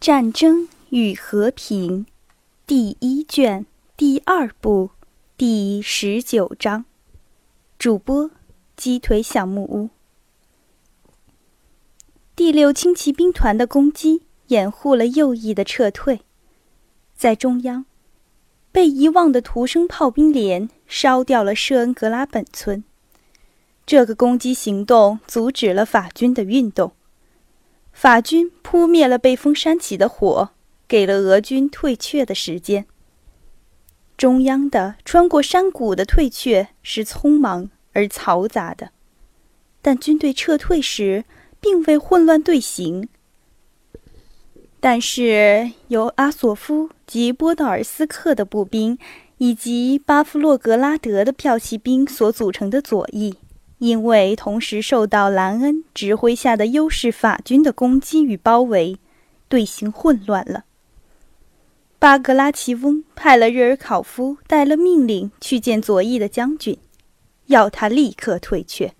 战争与和平》第一卷第二部第十九章。主播：鸡腿小木屋。第六轻骑兵团的攻击掩护了右翼的撤退，在中央，被遗忘的图生炮兵连烧掉了舍恩格拉本村。这个攻击行动阻止了法军的运动。法军扑灭了被风扇起的火，给了俄军退却的时间。中央的穿过山谷的退却是匆忙而嘈杂的，但军队撤退时并未混乱队形。但是由阿索夫及波道尔斯克的步兵以及巴夫洛格拉德的骠骑兵所组成的左翼。因为同时受到兰恩指挥下的优势法军的攻击与包围，队形混乱了。巴格拉奇翁派了日尔考夫带了命令去见左翼的将军，要他立刻退却。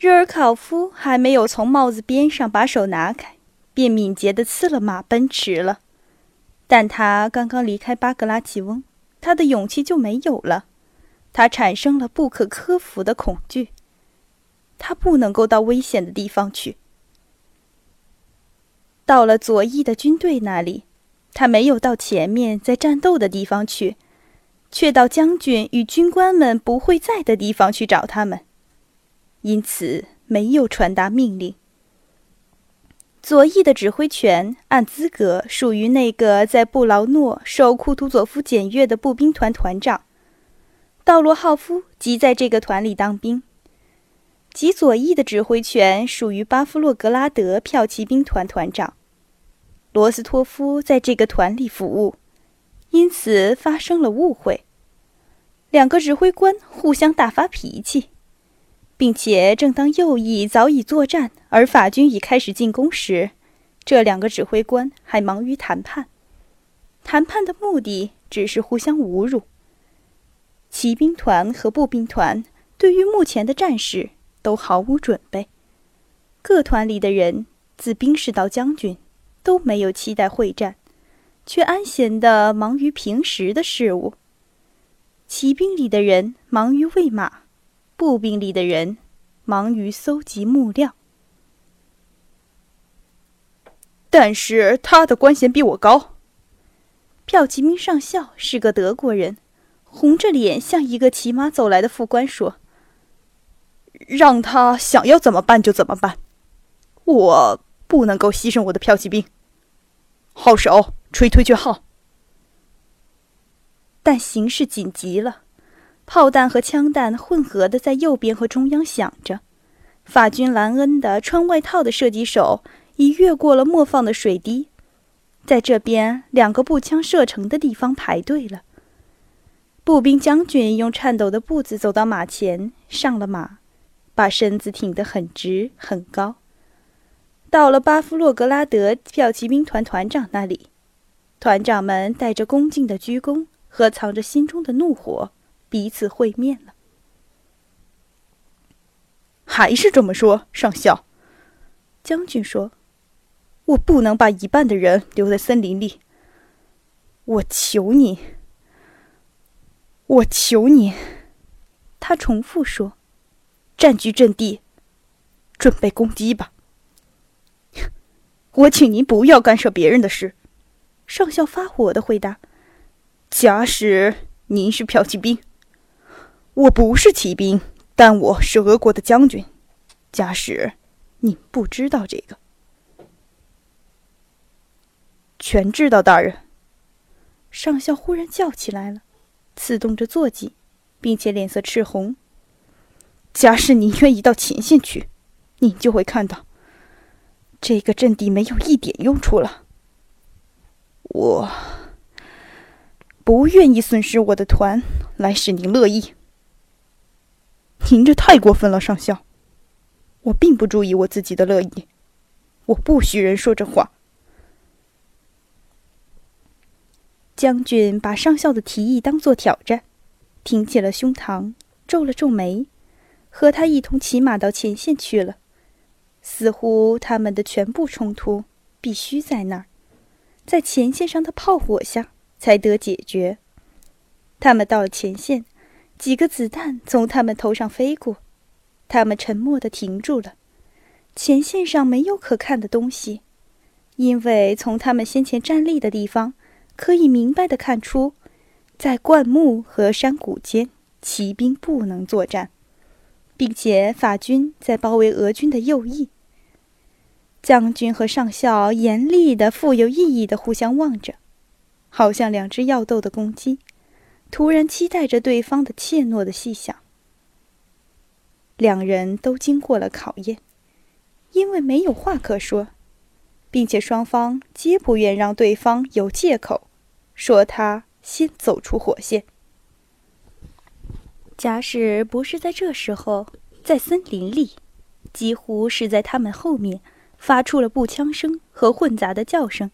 日尔考夫还没有从帽子边上把手拿开，便敏捷地刺了马奔驰了。但他刚刚离开巴格拉奇翁，他的勇气就没有了。他产生了不可克服的恐惧。他不能够到危险的地方去。到了左翼的军队那里，他没有到前面在战斗的地方去，却到将军与军官们不会在的地方去找他们，因此没有传达命令。左翼的指挥权按资格属于那个在布劳诺受库图佐夫检阅的步兵团团长。道罗浩夫即在这个团里当兵，及左翼的指挥权属于巴夫洛格拉德骠骑兵团团长罗斯托夫在这个团里服务，因此发生了误会。两个指挥官互相大发脾气，并且正当右翼早已作战，而法军已开始进攻时，这两个指挥官还忙于谈判。谈判的目的只是互相侮辱。骑兵团和步兵团对于目前的战事都毫无准备，各团里的人自兵士到将军都没有期待会战，却安闲地忙于平时的事物。骑兵里的人忙于喂马，步兵里的人忙于搜集木料。但是他的官衔比我高。骠骑兵上校是个德国人。红着脸向一个骑马走来的副官说：“让他想要怎么办就怎么办，我不能够牺牲我的骠骑兵。号手，吹退却号。”但形势紧急了，炮弹和枪弹混合的在右边和中央响着。法军兰恩的穿外套的射击手已越过了磨坊的水滴，在这边两个步枪射程的地方排队了。步兵将军用颤抖的步子走到马前，上了马，把身子挺得很直很高。到了巴夫洛格拉德骠骑兵团团长那里，团长们带着恭敬的鞠躬和藏着心中的怒火，彼此会面了。还是这么说，上校。将军说：“我不能把一半的人留在森林里。我求你。”我求你，他重复说：“占据阵地，准备攻击吧。”我请您不要干涉别人的事。”上校发火的回答：“假使您是骠骑兵，我不是骑兵，但我是俄国的将军。假使你不知道这个，全知道，大人。”上校忽然叫起来了。刺动着坐骑，并且脸色赤红。假使您愿意到前线去，您就会看到，这个阵地没有一点用处了。我不愿意损失我的团，来使您乐意。您这太过分了，上校。我并不注意我自己的乐意，我不许人说这话。将军把上校的提议当作挑战，挺起了胸膛，皱了皱眉，和他一同骑马到前线去了。似乎他们的全部冲突必须在那儿，在前线上的炮火下才得解决。他们到了前线，几个子弹从他们头上飞过，他们沉默地停住了。前线上没有可看的东西，因为从他们先前站立的地方，可以明白的看出，在灌木和山谷间，骑兵不能作战，并且法军在包围俄军的右翼。将军和上校严厉的、富有意义的互相望着，好像两只要斗的公鸡，突然期待着对方的怯懦的细想。两人都经过了考验。因为没有话可说，并且双方皆不愿让对方有借口，说他先走出火线。假使不是在这时候，在森林里，几乎是在他们后面，发出了步枪声和混杂的叫声，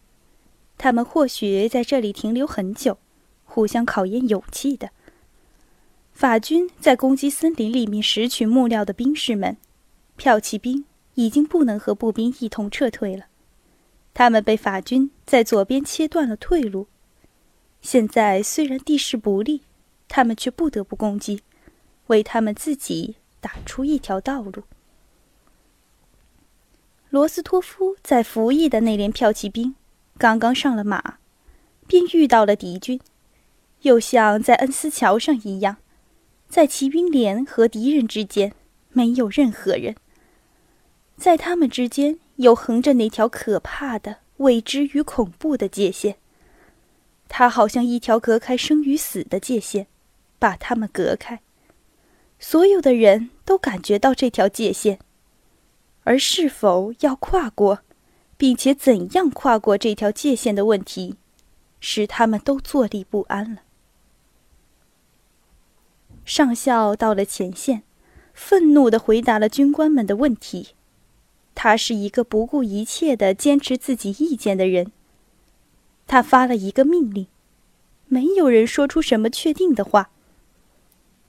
他们或许在这里停留很久，互相考验勇气的。法军在攻击森林里面拾取木料的兵士们，骠骑兵。已经不能和步兵一同撤退了，他们被法军在左边切断了退路。现在虽然地势不利，他们却不得不攻击，为他们自己打出一条道路。罗斯托夫在服役的那连骠骑兵刚刚上了马，便遇到了敌军，又像在恩斯桥上一样，在骑兵连和敌人之间没有任何人。在他们之间有横着那条可怕的未知与恐怖的界限，它好像一条隔开生与死的界限，把他们隔开。所有的人都感觉到这条界限，而是否要跨过，并且怎样跨过这条界限的问题，使他们都坐立不安了。上校到了前线，愤怒地回答了军官们的问题。他是一个不顾一切的坚持自己意见的人。他发了一个命令，没有人说出什么确定的话。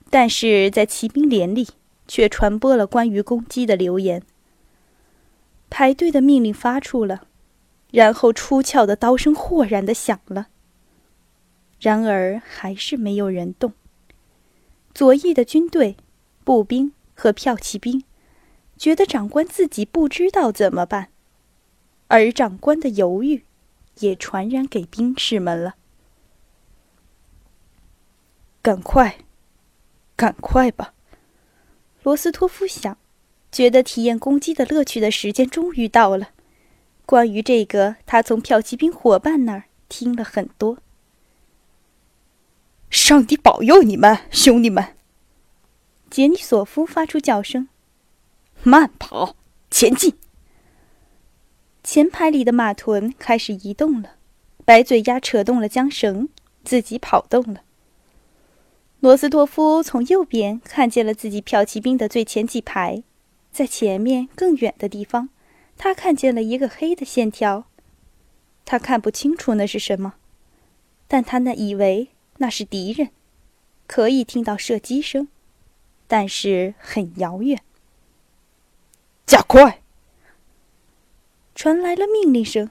但是在骑兵连里却传播了关于攻击的流言。排队的命令发出了，然后出鞘的刀声豁然的响了。然而还是没有人动。左翼的军队、步兵和骠骑兵。觉得长官自己不知道怎么办，而长官的犹豫也传染给兵士们了。赶快，赶快吧！罗斯托夫想，觉得体验攻击的乐趣的时间终于到了。关于这个，他从骠骑兵伙伴那儿听了很多。上帝保佑你们，兄弟们！杰尼索夫发出叫声。慢跑，前进。前排里的马臀开始移动了，白嘴鸭扯动了缰绳，自己跑动了。罗斯托夫从右边看见了自己骠骑兵的最前几排，在前面更远的地方，他看见了一个黑的线条。他看不清楚那是什么，但他那以为那是敌人，可以听到射击声，但是很遥远。加快！传来了命令声，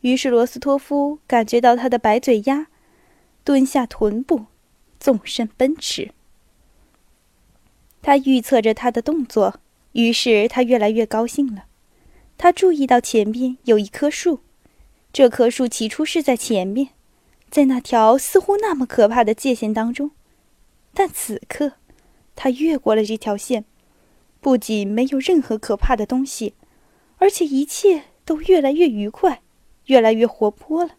于是罗斯托夫感觉到他的白嘴鸭蹲下臀部，纵身奔驰。他预测着他的动作，于是他越来越高兴了。他注意到前面有一棵树，这棵树起初是在前面，在那条似乎那么可怕的界限当中，但此刻，他越过了这条线。不仅没有任何可怕的东西，而且一切都越来越愉快，越来越活泼了。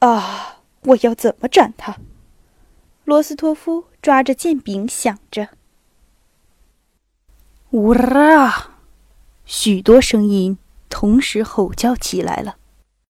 啊！我要怎么斩他？罗斯托夫抓着剑柄想着。呜啦！许多声音同时吼叫起来了。